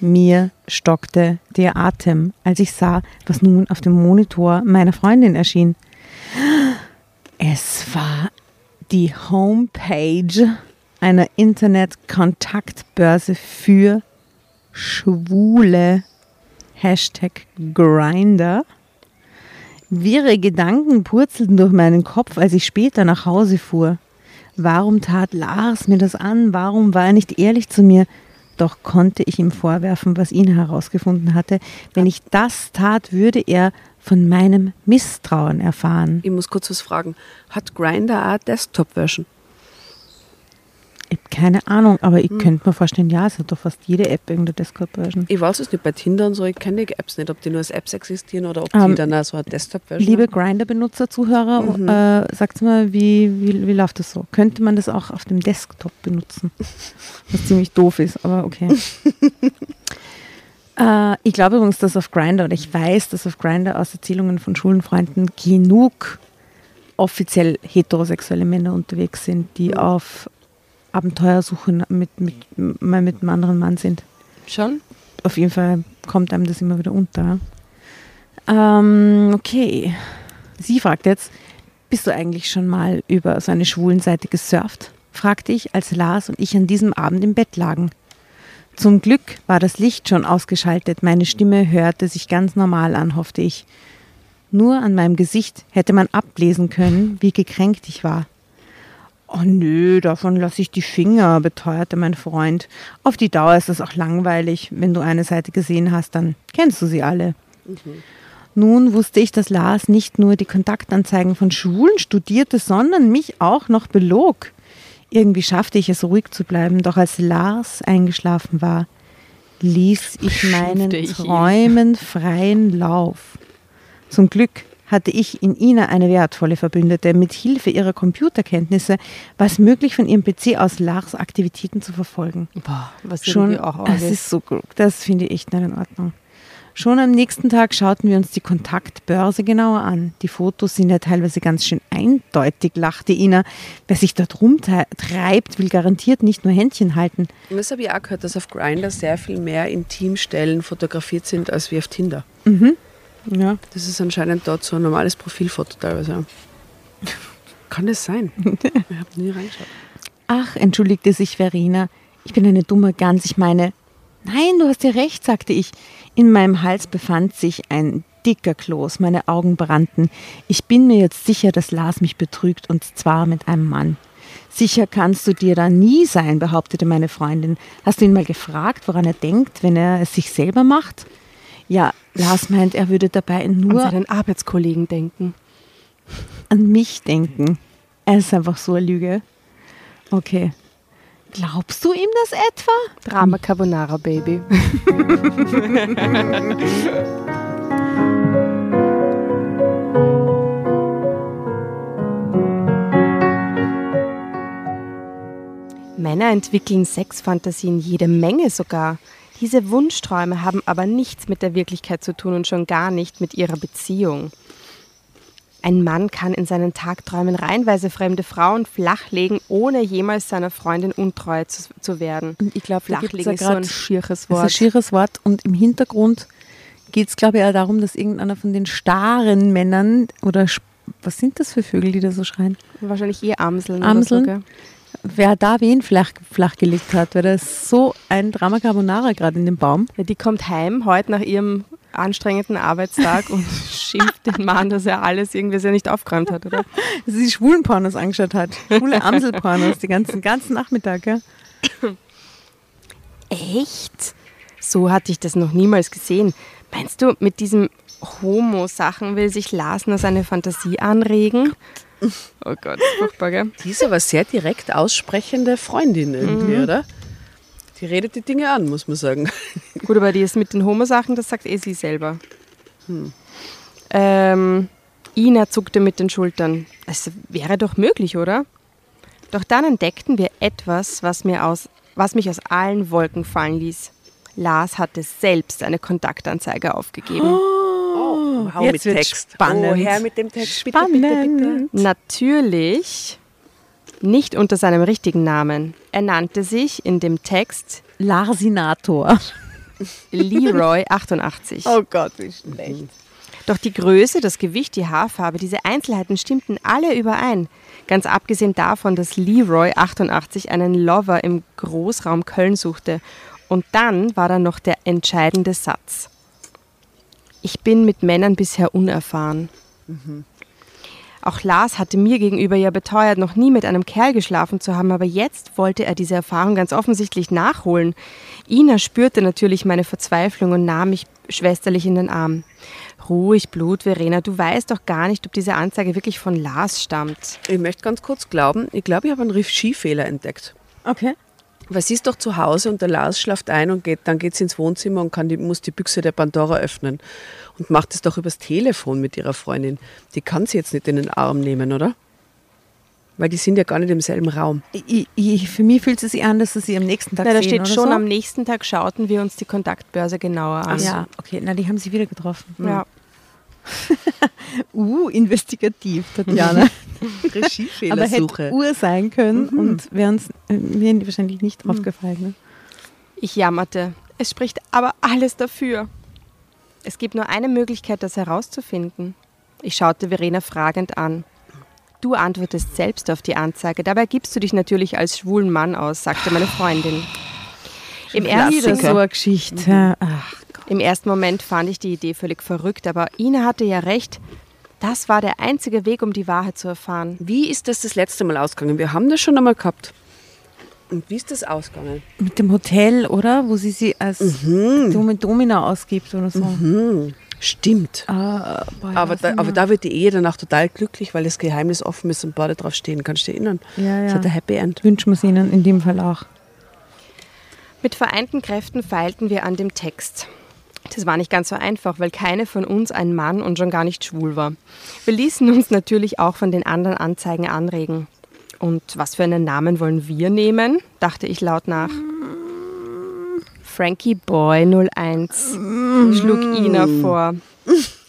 Mir stockte der Atem, als ich sah, was nun auf dem Monitor meiner Freundin erschien. Es war die Homepage einer Internet-Kontaktbörse für Schwule. Hashtag Grinder. Wirre Gedanken purzelten durch meinen Kopf, als ich später nach Hause fuhr. Warum tat Lars mir das an? Warum war er nicht ehrlich zu mir? Doch konnte ich ihm vorwerfen, was ihn herausgefunden hatte. Wenn ich das tat, würde er von meinem Misstrauen erfahren. Ich muss kurz was fragen. Hat Grindr auch Desktop-Version? Keine Ahnung, aber ich könnte mir vorstellen, ja, es hat doch fast jede App irgendeine Desktop-Version. Ich weiß es nicht, bei Tinder und so, ich kenne die Apps nicht, ob die nur als Apps existieren oder ob Ähm, die dann auch so eine Desktop-Version Liebe. Grinder-Benutzer, Zuhörer, äh, sagt mal, wie, wie, wie läuft das so? Könnte man das auch auf dem Desktop benutzen? Was ziemlich doof ist, aber okay. äh, ich glaube übrigens, dass auf Grinder, oder ich weiß, dass auf Grinder aus Erzählungen von Schulenfreunden genug offiziell heterosexuelle Männer unterwegs sind, die auf Abenteuersuche mit, mit, mal mit einem anderen Mann sind Schon? auf jeden Fall kommt einem das immer wieder unter. Ähm, okay. Sie fragt jetzt, bist du eigentlich schon mal über so eine schwulen Seite gesurft? fragte ich, als Lars und ich an diesem Abend im Bett lagen. Zum Glück war das Licht schon ausgeschaltet, meine Stimme hörte sich ganz normal an, hoffte ich. Nur an meinem Gesicht hätte man ablesen können, wie gekränkt ich war. Oh nö, davon lasse ich die Finger, beteuerte mein Freund. Auf die Dauer ist es auch langweilig. Wenn du eine Seite gesehen hast, dann kennst du sie alle. Mhm. Nun wusste ich, dass Lars nicht nur die Kontaktanzeigen von Schwulen studierte, sondern mich auch noch belog. Irgendwie schaffte ich es, ruhig zu bleiben, doch als Lars eingeschlafen war, ließ ich meinen Träumen freien Lauf. Zum Glück hatte ich in Ina eine wertvolle Verbündete. Mit Hilfe ihrer Computerkenntnisse war es möglich, von ihrem PC aus Lars Aktivitäten zu verfolgen. Boah, was Schon, auch das ist so gut. Das finde ich echt nicht in Ordnung. Schon am nächsten Tag schauten wir uns die Kontaktbörse genauer an. Die Fotos sind ja teilweise ganz schön eindeutig, lachte Ina. Wer sich dort rumtreibt, will garantiert nicht nur Händchen halten. Und das habe ich auch gehört, dass auf Grindr sehr viel mehr Intimstellen fotografiert sind als wie auf Tinder. Mhm. Ja. Das ist anscheinend dort so ein normales Profilfoto teilweise. Kann das sein? ich habe nie reingeschaut. Ach, entschuldigte sich Verena. Ich bin eine dumme Gans. Ich meine, nein, du hast ja recht, sagte ich. In meinem Hals befand sich ein dicker Kloß, meine Augen brannten. Ich bin mir jetzt sicher, dass Lars mich betrügt und zwar mit einem Mann. Sicher kannst du dir da nie sein, behauptete meine Freundin. Hast du ihn mal gefragt, woran er denkt, wenn er es sich selber macht? Ja, Lars meint, er würde dabei nur an seinen Arbeitskollegen denken. An mich denken. Er ist einfach so eine Lüge. Okay. Glaubst du ihm das etwa? Drama Carbonara, Baby. Männer entwickeln Sexfantasien jede Menge sogar. Diese Wunschträume haben aber nichts mit der Wirklichkeit zu tun und schon gar nicht mit ihrer Beziehung. Ein Mann kann in seinen Tagträumen reihenweise fremde Frauen flachlegen, ohne jemals seiner Freundin untreu zu, zu werden. Und ich glaube, flachlegen ist so ein schieres Wort. Ist ein schieres Wort. Und im Hintergrund geht es, glaube ich, auch darum, dass irgendeiner von den starren Männern oder was sind das für Vögel, die da so schreien? Wahrscheinlich eh Amseln. Amseln. So, wer da wen flach, flachgelegt hat, weil da ist so ein Drama Carbonara gerade in dem Baum. Ja, die kommt heim heute nach ihrem anstrengenden Arbeitstag und schimpft den Mann, dass er alles irgendwie sehr nicht aufgeräumt hat, oder? Dass sie schwulen Pornos angeschaut hat. Schwule Amselpornos, den ganzen, ganzen Nachmittag, ja. Echt? So hatte ich das noch niemals gesehen. Meinst du, mit diesem Homo-Sachen will sich Lars nur seine Fantasie anregen? Oh Gott, furchtbar, gell? Die ist aber sehr direkt aussprechende Freundin irgendwie, mhm. oder? Die redet die Dinge an, muss man sagen. Gut, aber die ist mit den Homo-Sachen, das sagt eh sie selber. Hm. Ähm, Ina zuckte mit den Schultern. Es wäre doch möglich, oder? Doch dann entdeckten wir etwas, was, mir aus, was mich aus allen Wolken fallen ließ. Lars hatte selbst eine Kontaktanzeige aufgegeben. Oh, wow, Jetzt mit Text. Spannend. Oh, her mit dem Text. Spannend. Bitte, bitte, bitte. Natürlich nicht unter seinem richtigen Namen. Er nannte sich in dem Text Larsinator. Leroy 88. Oh Gott, wie schlecht. Doch die Größe, das Gewicht, die Haarfarbe, diese Einzelheiten stimmten alle überein. Ganz abgesehen davon, dass Leroy 88 einen Lover im Großraum Köln suchte. Und dann war da noch der entscheidende Satz. Ich bin mit Männern bisher unerfahren. Mhm. Auch Lars hatte mir gegenüber ja beteuert, noch nie mit einem Kerl geschlafen zu haben, aber jetzt wollte er diese Erfahrung ganz offensichtlich nachholen. Ina spürte natürlich meine Verzweiflung und nahm mich schwesterlich in den Arm. Ruhig, Blut, Verena, du weißt doch gar nicht, ob diese Anzeige wirklich von Lars stammt. Ich möchte ganz kurz glauben, ich glaube, ich habe einen Riff-Skifehler entdeckt. Okay. Weil sie ist doch zu Hause und der Lars schlaft ein und geht, dann geht sie ins Wohnzimmer und kann die, muss die Büchse der Pandora öffnen und macht es doch übers Telefon mit ihrer Freundin. Die kann sie jetzt nicht in den Arm nehmen, oder? Weil die sind ja gar nicht im selben Raum. Ich, ich, für mich fühlt es sich an, dass sie am nächsten Tag Na, da steht schon, so? am nächsten Tag schauten wir uns die Kontaktbörse genauer an. Ach ja, okay. Na, die haben sie wieder getroffen. Ja. uh, investigativ, Tatjana. Regiefehlersuche. Aber hätte Uhr sein können mhm. und wären die wahrscheinlich nicht mhm. gefallen. Ne? Ich jammerte. Es spricht aber alles dafür. Es gibt nur eine Möglichkeit, das herauszufinden. Ich schaute Verena fragend an. Du antwortest selbst auf die Anzeige, dabei gibst du dich natürlich als schwulen Mann aus, sagte meine Freundin. Im ersten, so eine Geschichte. Im ersten Moment fand ich die Idee völlig verrückt, aber Ina hatte ja recht. Das war der einzige Weg, um die Wahrheit zu erfahren. Wie ist das das letzte Mal ausgegangen? Wir haben das schon einmal gehabt. Und wie ist das ausgegangen? mit dem Hotel, oder? Wo sie sie als Dom Domina ausgibt oder so. Stimmt. Ah, boah, Aber da, aber da wird die Ehe danach total glücklich, weil das Geheimnis offen ist und beide drauf stehen. Kannst du dich erinnern? Ja, Das ja. hat ein Happy End. wünschen wir es ihnen in dem Fall auch. Mit vereinten Kräften feilten wir an dem Text. Das war nicht ganz so einfach, weil keine von uns ein Mann und schon gar nicht schwul war. Wir ließen uns natürlich auch von den anderen Anzeigen anregen. Und was für einen Namen wollen wir nehmen? dachte ich laut nach. Frankie Boy 01 schlug Ina vor.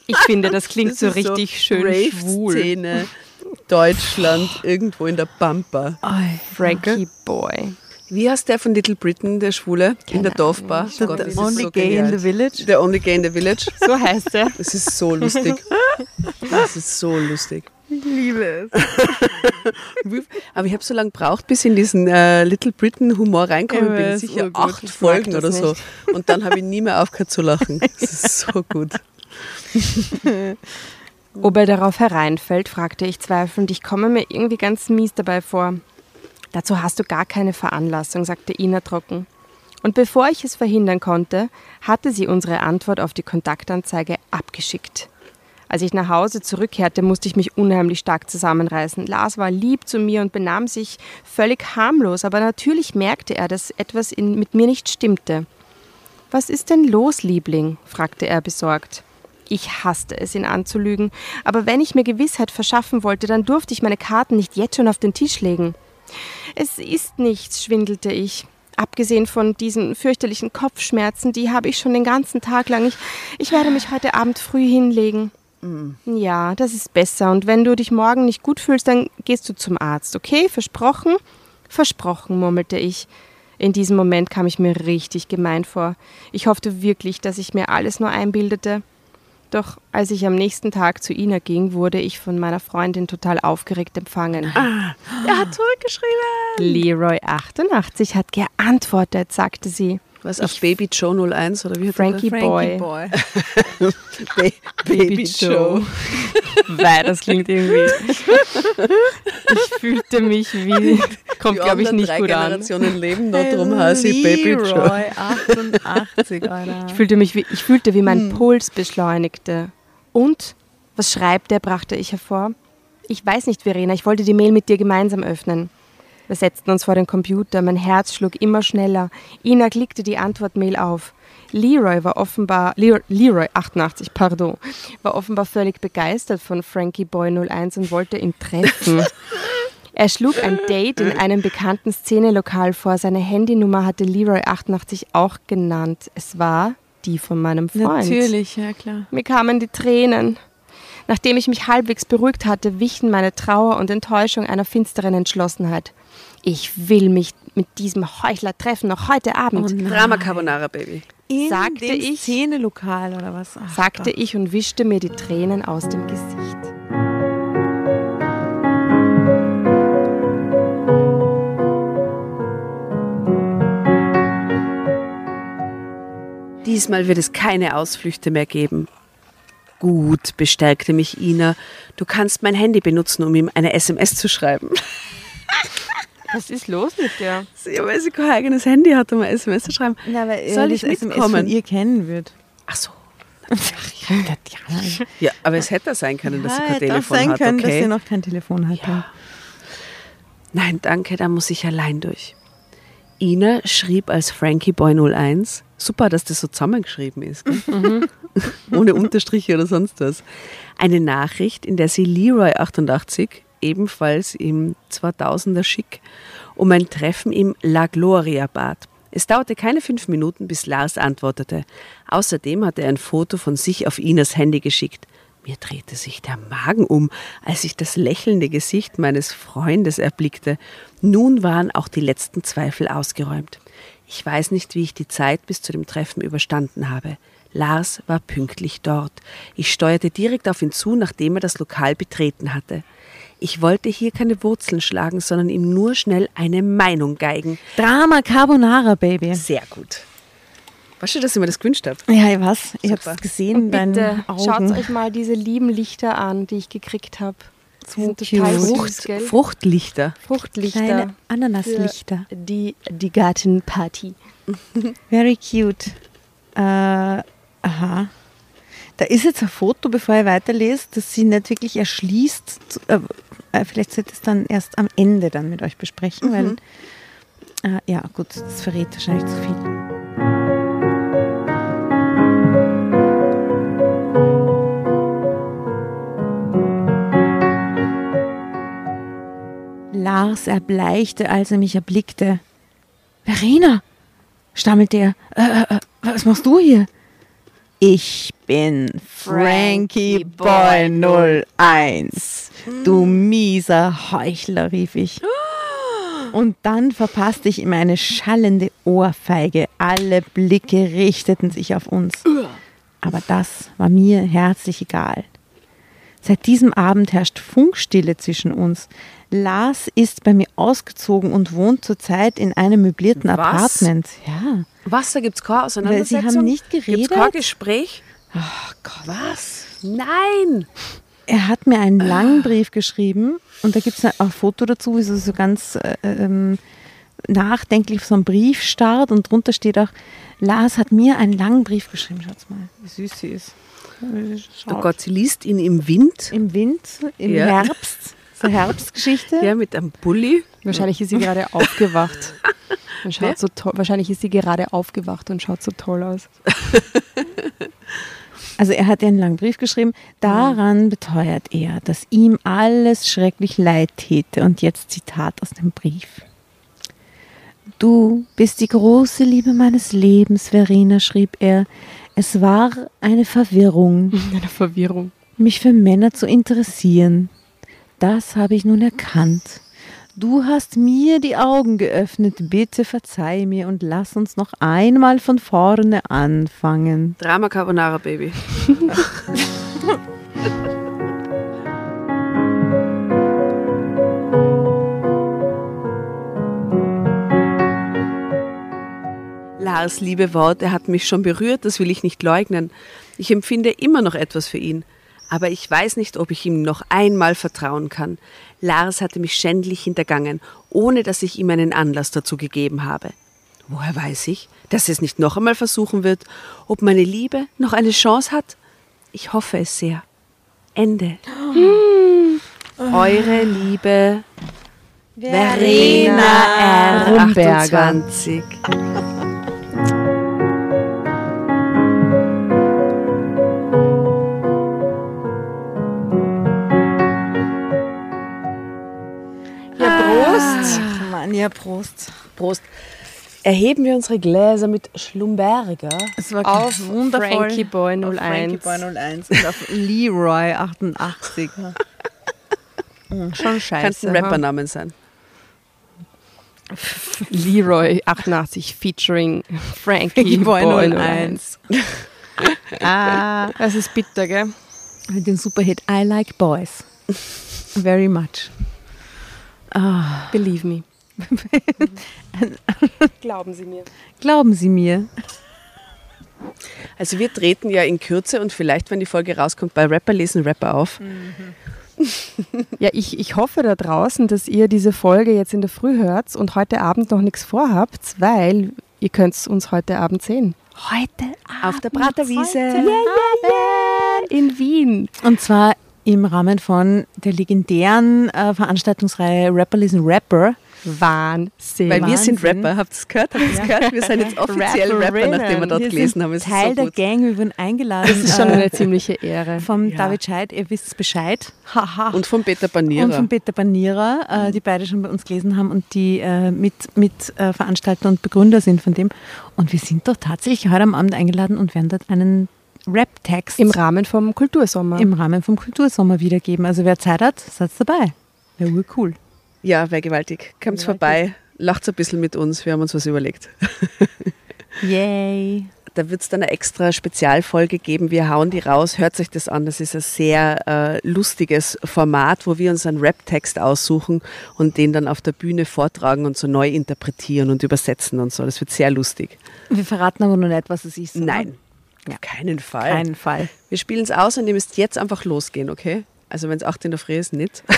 Ich finde, das klingt so richtig schön schwul. Rave-Szene, Deutschland, irgendwo in der Pampa. Frankie Boy. Wie heißt der von Little Britain, der Schwule, in der Keine Dorfbar? Gott, das The ist only so gay in genial. the village. Der Only Gay in the Village. So heißt er. Das ist so lustig. Das ist so lustig. Ich liebe es. Aber ich habe so lange gebraucht, bis ich in diesen äh, Little Britain Humor reinkommen bin. Sicher urgut. acht Folgen oder so. nicht. Und dann habe ich nie mehr aufgehört zu lachen. Das ist so gut. Ob er darauf hereinfällt, fragte ich zweifelnd. Ich komme mir irgendwie ganz mies dabei vor. Dazu hast du gar keine Veranlassung, sagte Ina trocken. Und bevor ich es verhindern konnte, hatte sie unsere Antwort auf die Kontaktanzeige abgeschickt. Als ich nach Hause zurückkehrte, musste ich mich unheimlich stark zusammenreißen. Lars war lieb zu mir und benahm sich völlig harmlos, aber natürlich merkte er, dass etwas in, mit mir nicht stimmte. Was ist denn los, Liebling? fragte er besorgt. Ich hasste es, ihn anzulügen, aber wenn ich mir Gewissheit verschaffen wollte, dann durfte ich meine Karten nicht jetzt schon auf den Tisch legen. Es ist nichts, schwindelte ich. Abgesehen von diesen fürchterlichen Kopfschmerzen, die habe ich schon den ganzen Tag lang. Ich, ich werde mich heute Abend früh hinlegen. Ja, das ist besser. Und wenn du dich morgen nicht gut fühlst, dann gehst du zum Arzt, okay? Versprochen? Versprochen, murmelte ich. In diesem Moment kam ich mir richtig gemein vor. Ich hoffte wirklich, dass ich mir alles nur einbildete. Doch als ich am nächsten Tag zu Ina ging, wurde ich von meiner Freundin total aufgeregt empfangen. Er hat zurückgeschrieben. Leroy 88 hat geantwortet, sagte sie. Was auf Baby Joe 01 oder wie hat Frankie Boy. Boy. Ba Baby Joe. Weil das klingt irgendwie. Ich fühlte mich wie. Kommt, glaube ich, nicht drei gut an. Generationen leben noch drum, heiße ich Baby Joe. Leroy 88, Alter. Ich fühlte mich wie, ich fühlte, wie mein Hm. Puls beschleunigte. Und was schreibt er, brachte ich hervor. Ich weiß nicht, Verena, ich wollte die Mail mit dir gemeinsam öffnen. Wir setzten uns vor den Computer, mein Herz schlug immer schneller. Ina klickte die Antwortmail auf. Leroy war offenbar, Leroy, Leroy 88, pardon, war offenbar völlig begeistert von Frankie Boy 01 und wollte ihn treffen. Er schlug ein Date in einem bekannten Szenelokal vor. Seine Handynummer hatte Leroy 88 auch genannt. Es war die von meinem Freund. Natürlich, ja klar. Mir kamen die Tränen. Nachdem ich mich halbwegs beruhigt hatte, wichen meine Trauer und Enttäuschung einer finsteren Entschlossenheit. Ich will mich mit diesem Heuchler treffen, noch heute Abend, Drama Carbonara Baby. In Sagte dem ich- Szenelokal oder was? Ach sagte Gott. ich und wischte mir die Tränen aus dem Gesicht. Diesmal wird es keine Ausflüchte mehr geben. Gut, bestärkte mich Ina. Du kannst mein Handy benutzen, um ihm eine SMS zu schreiben. Was ist los mit dir? Ja, weil sie kein eigenes Handy hat, um eine SMS zu schreiben. Na, weil Soll er ich das SMS mitkommen? von ihr kennen wird. Ach so. Ja, Ja, aber es hätte sein können, dass sie kein hätte auch Telefon sein hat, können, dass okay? sie noch kein Telefon hatte. Nein, danke, da muss ich allein durch. Ina schrieb als Frankie Boy 01. Super, dass das so zusammengeschrieben ist. Gell? Ohne Unterstriche oder sonst was. Eine Nachricht, in der sie Leroy 88, ebenfalls im 2000er Schick, um ein Treffen im La Gloria bat. Es dauerte keine fünf Minuten, bis Lars antwortete. Außerdem hatte er ein Foto von sich auf Inas Handy geschickt. Mir drehte sich der Magen um, als ich das lächelnde Gesicht meines Freundes erblickte. Nun waren auch die letzten Zweifel ausgeräumt. Ich weiß nicht, wie ich die Zeit bis zu dem Treffen überstanden habe. Lars war pünktlich dort. Ich steuerte direkt auf ihn zu, nachdem er das Lokal betreten hatte. Ich wollte hier keine Wurzeln schlagen, sondern ihm nur schnell eine Meinung geigen. Drama Carbonara, Baby. Sehr gut. Weißt du, dass ich mir das gewünscht habe? Ja, ich weiß. Ich habe es gesehen Bitte schaut euch mal diese lieben Lichter an, die ich gekriegt habe. So cute. süß? Fruchtlichter. Fruchtlichter. Kleine Ananaslichter. für Die, die Gartenparty. Very cute. Äh, aha. Da ist jetzt ein Foto, bevor ich weiterlese, das sie nicht wirklich erschließt. Äh, vielleicht sollte ich es dann erst am Ende dann mit euch besprechen, weil äh, ja gut, das verrät wahrscheinlich zu viel. Lars erbleichte, als er mich erblickte. Verena, stammelte er. Äh, äh, äh, was machst du hier? Ich bin Frankie Boy 01. Du mieser Heuchler, rief ich. Und dann verpasste ich ihm eine schallende Ohrfeige. Alle Blicke richteten sich auf uns. Aber das war mir herzlich egal. Seit diesem Abend herrscht Funkstille zwischen uns. Lars ist bei mir ausgezogen und wohnt zurzeit in einem möblierten Was? Apartment. Ja. Was, da gibt es keine Auseinandersetzung? haben nicht geredet? kein Gespräch? Ach Gott. Was? Nein! Er hat mir einen langen Brief geschrieben und da gibt es ein Foto dazu, wie so, so ganz äh, ähm, nachdenklich auf so einem Brief starrt und drunter steht auch, Lars hat mir einen langen Brief geschrieben. Schaut mal, wie süß sie ist. Oh Gott, sie liest ihn im Wind. Im Wind, im Ja. Herbst, so Herbstgeschichte. Ja, mit einem Bulli. Wahrscheinlich ist sie gerade aufgewacht. Und schaut so toll, wahrscheinlich ist sie gerade aufgewacht und schaut so toll aus. Also er hat ihr einen langen Brief geschrieben. Daran beteuert er, dass ihm alles schrecklich leid täte. Und jetzt Zitat aus dem Brief. Du bist die große Liebe meines Lebens, Verena, schrieb er. Es war eine Verwirrung, Eine Verwirrung. mich für Männer zu interessieren. Das habe ich nun erkannt. Du hast mir die Augen geöffnet. Bitte verzeih mir und lass uns noch einmal von vorne anfangen. Drama Carbonara Baby. Lars liebe Worte hat mich schon berührt, das will ich nicht leugnen. Ich empfinde immer noch etwas für ihn. Aber ich weiß nicht, ob ich ihm noch einmal vertrauen kann. Lars hatte mich schändlich hintergangen, ohne dass ich ihm einen Anlass dazu gegeben habe. Woher weiß ich, dass er es nicht noch einmal versuchen wird? Ob meine Liebe noch eine Chance hat? Ich hoffe es sehr. Ende. Eure Liebe Verena R. Rumberger. 28. ja, Prost. Prost. Erheben wir unsere Gläser mit Schlumberger. Es war Auf wundervoll. Frankie Boy Auf 01. Frankie Boy 01 und auf Leroy 88. Schon Könnte scheiße. ein ha? Rappernamen sein. Leroy 88 featuring Frankie, Boy Boy 01. 01. ah, Das ist bitter, gell? mit dem Superhit I Like Boys. Very much. Ah, Believe me. Glauben Sie mir. glauben Sie mir. Also wir treten ja in Kürze und vielleicht, wenn die Folge rauskommt, bei Rapper lesen Rapper auf. Ja, ich, ich hoffe da draußen, dass ihr diese Folge jetzt in der Früh hört und heute Abend noch nichts vorhabt, weil ihr könnt uns heute Abend sehen. Heute Auf der Praterwiese. In Wien. Und zwar im Rahmen von der legendären äh, Veranstaltungsreihe Rapper lesen Rapper. Wahnsinn. Weil wir sind Wahnsinn. Rapper. Habt ihr es gehört? Habt ihr es gehört? Wir sind jetzt offiziell Rapper, nachdem wir dort Wir gelesen sind haben. Es Teil so der. Gang, wir wurden eingeladen. das ist schon äh, eine ziemliche Ehre. vom Ja. David Scheid, ihr wisst Bescheid. Haha. Und von Peter Und Banierer. von Peter Banierer, äh, die beide schon bei uns gelesen haben und die äh, mit, mit äh, Veranstalter und Begründer sind von dem. Und wir sind doch tatsächlich heute am Abend eingeladen und werden dort einen Rap-Text Im Rahmen vom Kultursommer. im Rahmen vom Kultursommer wiedergeben. Also wer Zeit hat, seid dabei. Wäre cool. Ja, wäre gewaltig. Kommt vorbei, lacht ein bisschen mit uns. Wir haben uns was überlegt. Yay. da wird es dann eine extra Spezialfolge geben. Wir hauen die raus, hört euch das an. Das ist ein sehr äh, lustiges Format, wo wir uns einen Rap-Text aussuchen und den dann auf der Bühne vortragen und so neu interpretieren und übersetzen und so. Das wird sehr lustig. Wir verraten aber noch nicht, was es ist. oder? Nein, Ja. auf keinen Fall. Keinen Fall. Wir spielen es aus und ihr müsst jetzt einfach losgehen, okay? Also wenn es 8 in der Früh ist, nicht.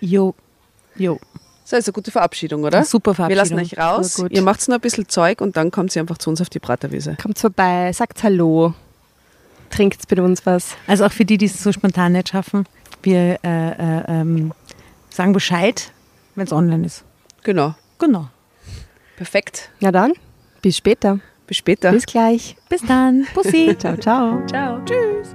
Jo. Jo. So, ist eine gute Verabschiedung, oder? Super Wir lassen Verabschiedung. euch raus. Ihr macht nur ein bisschen Zeug und dann kommt sie einfach zu uns auf die Praterwiese. Kommt vorbei, sagt Hallo, trinkt mit uns was. Also auch für die, die es so spontan nicht schaffen, wir äh, äh, ähm, sagen Bescheid, wenn es online ist. Genau. Genau. Perfekt. Na dann, bis später. Bis später. Bis gleich. Bis dann. Bussi. Ciao, ciao. Ciao. Tschüss.